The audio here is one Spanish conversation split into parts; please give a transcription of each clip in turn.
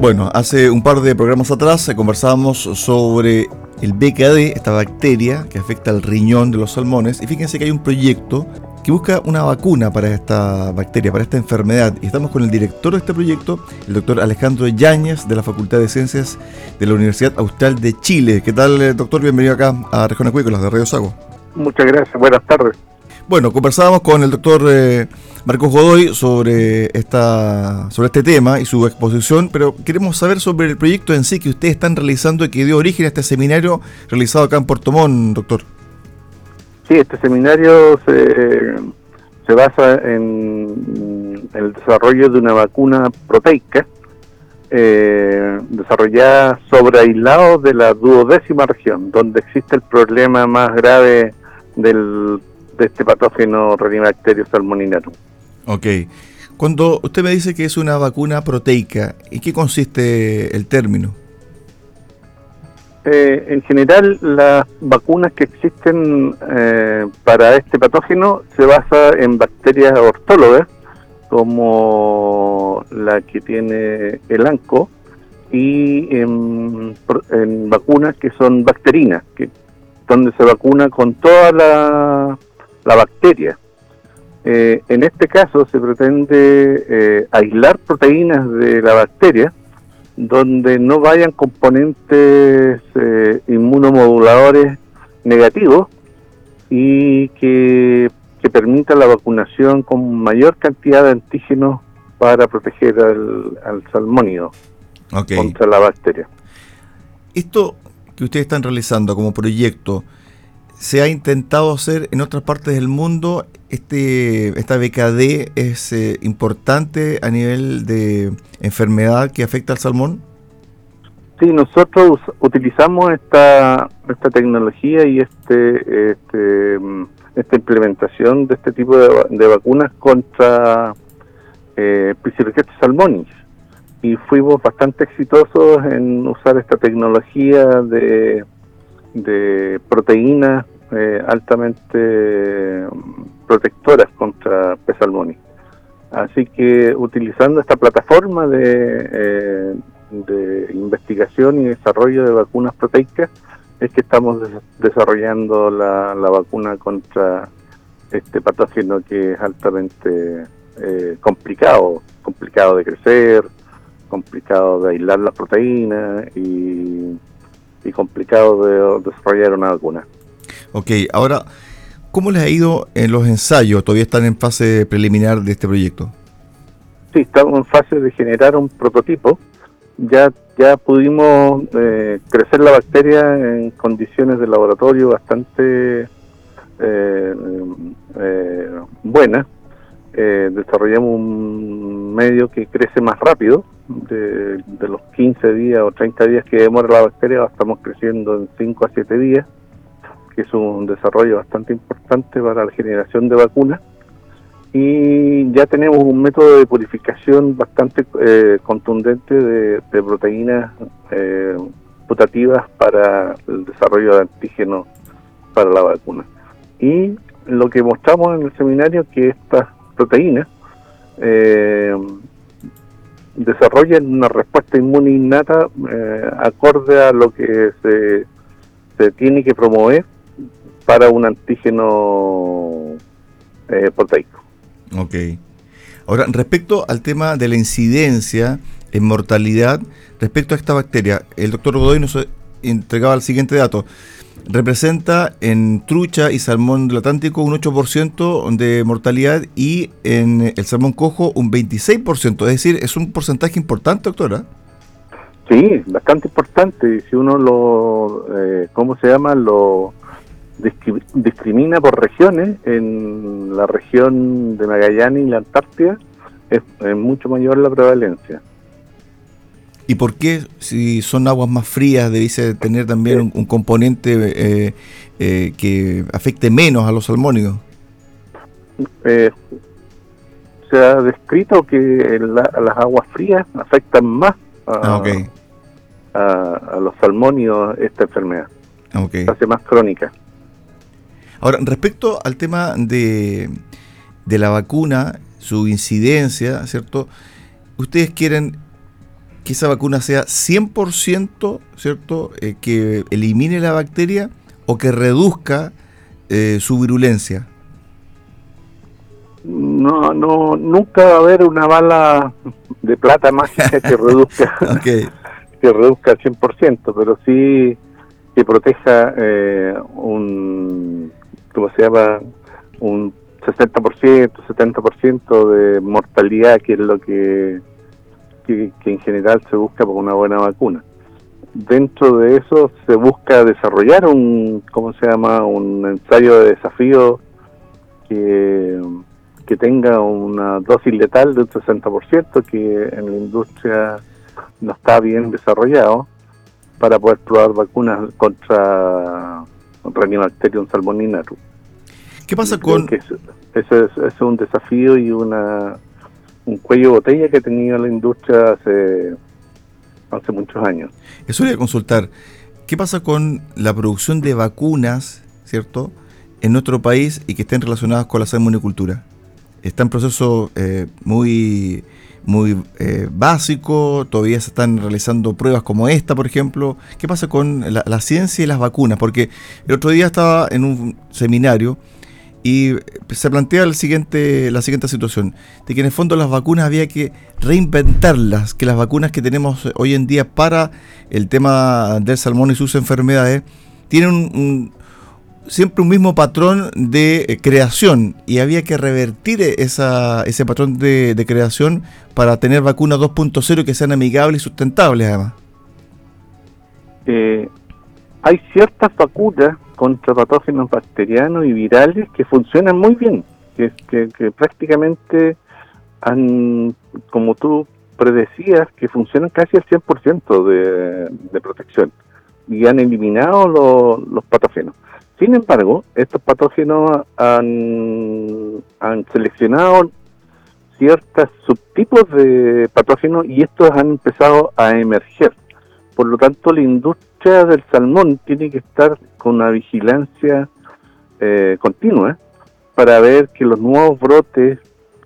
Bueno, hace un par de programas atrás conversábamos sobre el BKD, esta bacteria que afecta al riñón de los salmones. Y fíjense que hay un proyecto que busca una vacuna para esta bacteria, para esta enfermedad. Y estamos con el director de este proyecto, el doctor Alejandro Yáñez, de la Facultad de Ciencias de la Universidad Austral de Chile. ¿Qué tal, eh, doctor? Bienvenido acá a Región Acuícolas de Radio Sago. Muchas gracias, buenas tardes. Bueno, conversábamos con el doctor eh, Marcos Godoy sobre, esta, sobre este tema y su exposición, pero queremos saber sobre el proyecto en sí que ustedes están realizando y que dio origen a este seminario realizado acá en Puerto Montt, doctor. Sí, este seminario se, se basa en, el desarrollo de una vacuna proteica eh, desarrollada sobre aislados de la duodécima región, donde existe el problema más grave del de este patógeno Rhinobacterium salmoninarum. Ok. Cuando usted me dice que es una vacuna proteica, ¿en qué consiste el término? Eh, en general, las vacunas que existen eh, para este patógeno se basan en bacterias ortólogas, como la que tiene el ANCO, y en, vacunas que son bacterinas, que, donde se vacuna con toda la la bacteria. Eh, en este caso se pretende eh, aislar proteínas de la bacteria donde no vayan componentes eh, inmunomoduladores negativos y que, que, permita la vacunación con mayor cantidad de antígenos para proteger al, al salmónido contra la bacteria. Esto que ustedes están realizando como proyecto, se ha intentado hacer en otras partes del mundo. Este, esta BKD es eh, importante a nivel de enfermedad que afecta al salmón. Sí, nosotros utilizamos esta, esta tecnología y este, este esta implementación de este tipo de, vacunas contra eh, salmonis y fuimos bastante exitosos en usar esta tecnología de de proteínas eh, altamente protectoras contra P. Así que utilizando esta plataforma de, eh, de investigación y desarrollo de vacunas proteicas es que estamos desarrollando la, vacuna contra este patógeno que es altamente eh, complicado, complicado de crecer, complicado de aislar las proteínas y y complicado de desarrollar una vacuna. Ok, ahora, ¿cómo les ha ido en los ensayos? ¿Todavía están en fase preliminar de este proyecto? Sí, estamos en fase de generar un prototipo. Ya, ya pudimos eh, crecer la bacteria en condiciones de laboratorio bastante eh, eh, buenas. desarrollamos un medio que crece más rápido de, los 15 días o 30 días que demora la bacteria, estamos creciendo en 5 a 7 días, que es un desarrollo bastante importante para la generación de vacunas. Y ya tenemos un método de purificación bastante eh, contundente de, proteínas eh, putativas para el desarrollo de antígenos para la vacuna. Y lo que mostramos en el seminario que estas proteínas eh, desarrollen una respuesta inmune innata eh, acorde a lo que se, se, tiene que promover para un antígeno eh, proteico. Ok. Ahora, respecto al tema de la incidencia en mortalidad, respecto a esta bacteria, el doctor Godoy nos entregaba el siguiente dato representa en trucha y salmón del Atlántico un 8% de mortalidad y en el salmón cojo un 26%. Es decir, es un porcentaje importante, doctora. Sí, bastante importante. Si uno lo, eh, ¿cómo se llama? Lo discrimina por regiones, en la región de Magallanes y la Antártida es mucho mayor la prevalencia. ¿Y por qué, si son aguas más frías, debiese tener también un, componente eh, eh, que afecte menos a los salmónidos? Eh, se ha descrito que las aguas frías afectan más a, ah, los salmónidos esta enfermedad. Okay. Se hace más crónica. Ahora, respecto al tema de, de la vacuna, su incidencia, ¿cierto? Ustedes quieren que esa vacuna sea 100%, ¿cierto?, eh, que elimine la bacteria o que reduzca eh, su virulencia. No, no, nunca va a haber una bala de plata mágica que reduzca, que reduzca al 100%, pero sí que proteja eh, un, ¿cómo se llama? Un 60%, 70% de mortalidad, que es lo que, que, en general se busca por una buena vacuna. Dentro de eso se busca desarrollar un, ¿cómo se llama? Un ensayo de desafío que, que tenga una dosis letal de un 60%, que en la industria no está bien desarrollado, para poder probar vacunas contra Rhinobacterium salmoninarum. ¿Qué pasa con...? ese es, un desafío y una un cuello de botella que tenido la industria hace, hace muchos años. Eso voy a consultar. ¿Qué pasa con la producción de vacunas, cierto, en nuestro país y que estén relacionadas con la salmonicultura? Está en proceso eh, muy muy eh, básico, todavía se están realizando pruebas como esta, por ejemplo. ¿Qué pasa con la, ciencia y las vacunas? Porque el otro día estaba en un seminario y se plantea el siguiente, la siguiente situación, de que en el fondo las vacunas había que reinventarlas, que las vacunas que tenemos hoy en día para el tema del salmón y sus enfermedades tienen un, siempre un mismo patrón de eh, creación y había que revertir esa, ese patrón de, creación para tener vacunas 2.0 que sean amigables y sustentables además. Eh, hay ciertas vacunas contra patógenos bacterianos y virales que funcionan muy bien, que, prácticamente han, como tú predecías, que funcionan casi al 100% de, de protección y han eliminado los patógenos. Sin embargo, estos patógenos han, han seleccionado ciertos subtipos de patógenos y estos han empezado a emerger. Por lo tanto, la industria del salmón tiene que estar con una vigilancia eh, continua para ver que los nuevos brotes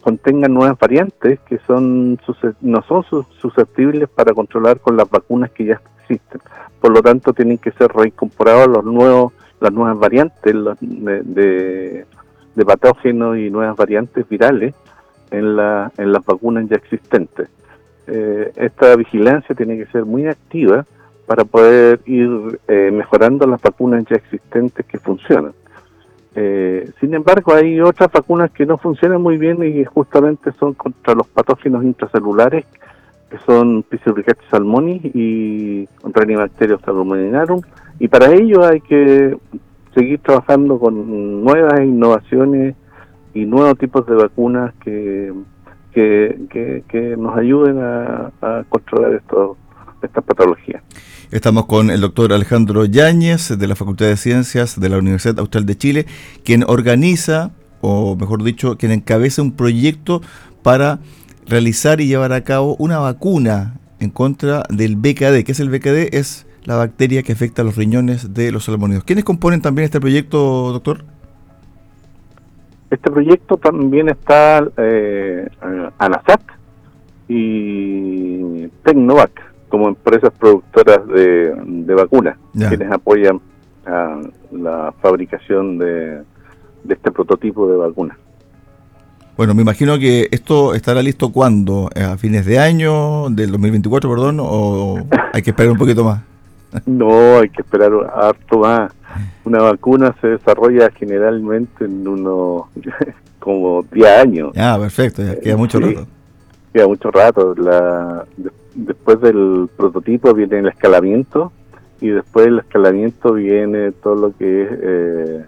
contengan nuevas variantes que son no son susceptibles para controlar con las vacunas que ya existen. Por lo tanto, tienen que ser reincorporados los nuevos las nuevas variantes de, patógenos y nuevas variantes virales en, la, en las vacunas ya existentes. Eh, esta vigilancia tiene que ser muy activa para poder ir eh, mejorando las vacunas ya existentes que funcionan. Eh, sin embargo, hay otras vacunas que no funcionan muy bien y justamente son contra los patógenos intracelulares, que son Picoricactis salmoni y Rhinobacterium salmoninarum, y para ello hay que seguir trabajando con nuevas innovaciones y nuevos tipos de vacunas que, que, nos ayuden a, controlar esto, estas patologías. Estamos con el doctor Alejandro Yáñez de la Facultad de Ciencias de la Universidad Austral de Chile, quien organiza, o mejor dicho, quien encabeza un proyecto para realizar y llevar a cabo una vacuna en contra del BKD. ¿Qué es el BKD? Es la bacteria que afecta a los riñones de los salmónidos. ¿Quiénes componen también este proyecto, doctor? Este proyecto también está eh, ANASAC y Tecnovac como empresas productoras de, vacunas, quienes apoyan a la fabricación de, este prototipo de vacuna. Bueno, me imagino que esto estará listo cuándo, a fines de año, del 2024, perdón, o hay que esperar un poquito más. No, hay que esperar harto más. Una vacuna se desarrolla generalmente en unos como 10 años. Ah, perfecto, ya queda mucho rato. Queda mucho rato. La, después del prototipo viene el escalamiento y después del escalamiento viene todo lo que es eh,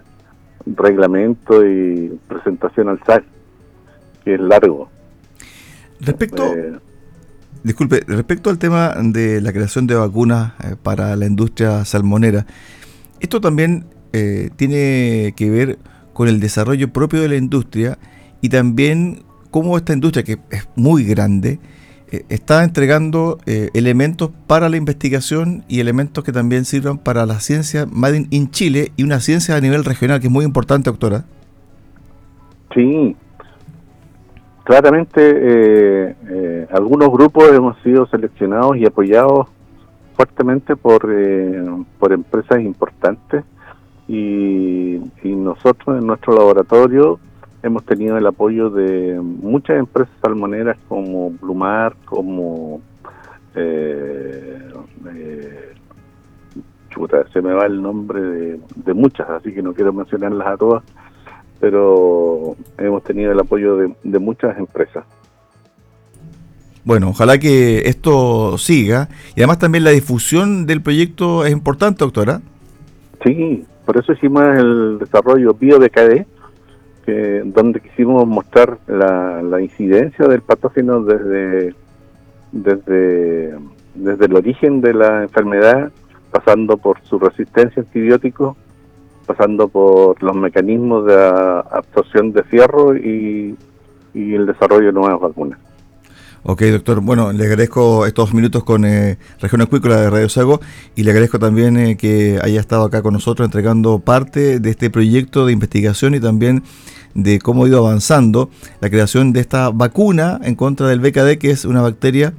reglamento y presentación al SAC, que es largo. Respecto... Eh, Disculpe, respecto al tema de la creación de vacunas eh, para la industria salmonera, esto también eh, tiene que ver con el desarrollo propio de la industria y también cómo esta industria, que es muy grande, está entregando elementos para la investigación y elementos que también sirvan para la ciencia Made in Chile y una ciencia a nivel regional que es muy importante, doctora. Sí, claramente eh, eh, algunos grupos hemos sido seleccionados y apoyados fuertemente por, eh, por empresas importantes y, nosotros en nuestro laboratorio hemos tenido el apoyo de muchas empresas salmoneras como Blumar, como eh, chuta, se me va el nombre de, de muchas, así que no quiero mencionarlas a todas, pero hemos tenido el apoyo de, muchas empresas. Bueno, ojalá que esto siga y además también la difusión del proyecto es importante, doctora. Sí, por eso hicimos el desarrollo BioBKD, donde quisimos mostrar la, incidencia del patógeno desde, desde, desde el origen de la enfermedad, pasando por su resistencia a antibióticos pasando por los mecanismos de absorción de fierro y, el desarrollo de nuevas vacunas. Ok, doctor. Bueno, le agradezco estos minutos con eh, Región Acuícola de Radio Sago y le agradezco también eh, que haya estado acá con nosotros entregando parte de este proyecto de investigación y también de cómo ha ido avanzando la creación de esta vacuna en contra del BKD, que es una bacteria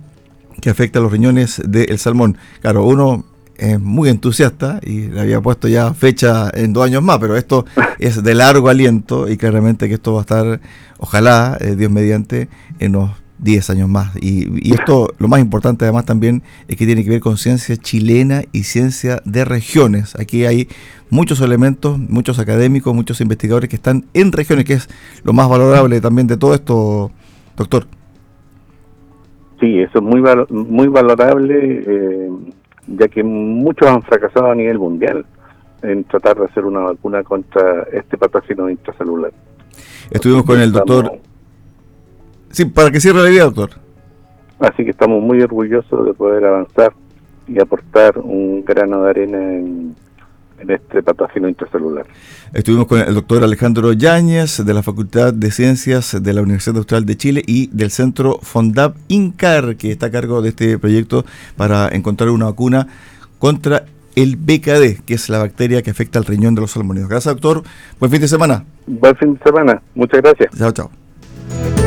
que afecta a los riñones del salmón. Claro, uno es muy entusiasta y le había puesto ya fecha en dos años más, pero esto es de largo aliento y claramente que esto va a estar, ojalá, eh, Dios mediante, en unos 10 años más. Y, esto, lo más importante además también, es que tiene que ver con ciencia chilena y ciencia de regiones. Aquí hay muchos elementos, muchos académicos, muchos investigadores que están en regiones, que es lo más valorable también de todo esto, doctor. Sí, eso es muy, muy valorable. Eh, ya que muchos han fracasado a nivel mundial en tratar de hacer una vacuna contra este patógeno intracelular. Estuvimos con el doctor... Sí, para que cierre la idea, doctor. Así que estamos muy orgullosos de poder avanzar y aportar un grano de arena en, en este patógeno intracelular. Estuvimos con el doctor Alejandro Yáñez de la Facultad de Ciencias de la Universidad Austral de Chile y del Centro Fondap INCAR, que está a cargo de este proyecto para encontrar una vacuna contra el BKD, que es la bacteria que afecta al riñón de los salmónidos. Gracias, doctor. Buen fin de semana. Buen fin de semana. Muchas gracias. Chao, chao.